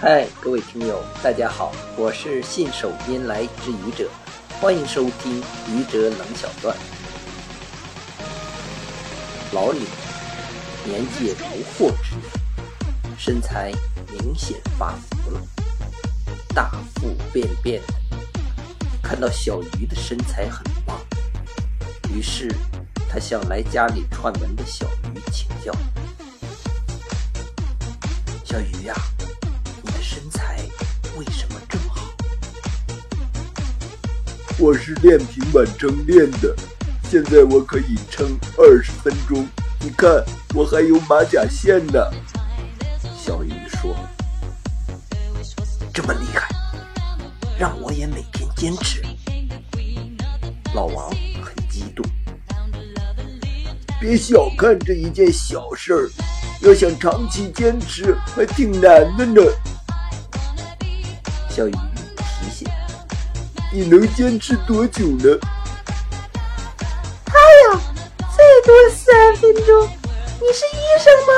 嗨，各位听友，大家好，我是信手拈来之愚者，欢迎收听愚者冷小段。老李年届不惑之年，身材明显发福了，大腹便便的。看到小鱼的身材很棒，于是他向来家里串门的小鱼请教：“小鱼呀。”我是练平板撑练的，现在我可以撑二十分钟。你看，我还有马甲线呢。小鱼说：“这么厉害，让我也每天坚持。”老王很激动：“别小看这一件小事儿，要想长期坚持，还挺难的呢。”小鱼提醒：“你能坚持多久呢？”“哎呀，最多三分钟。”“你是医生吗？”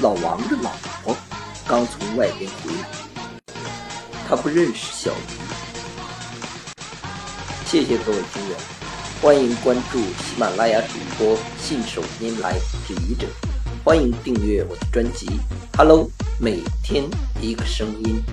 老王的老婆刚从外边回来，他不认识小鱼。谢谢各位听友，欢迎关注喜马拉雅主播信手拈来之愚者，欢迎订阅我的专辑。Hello。每天一个声音。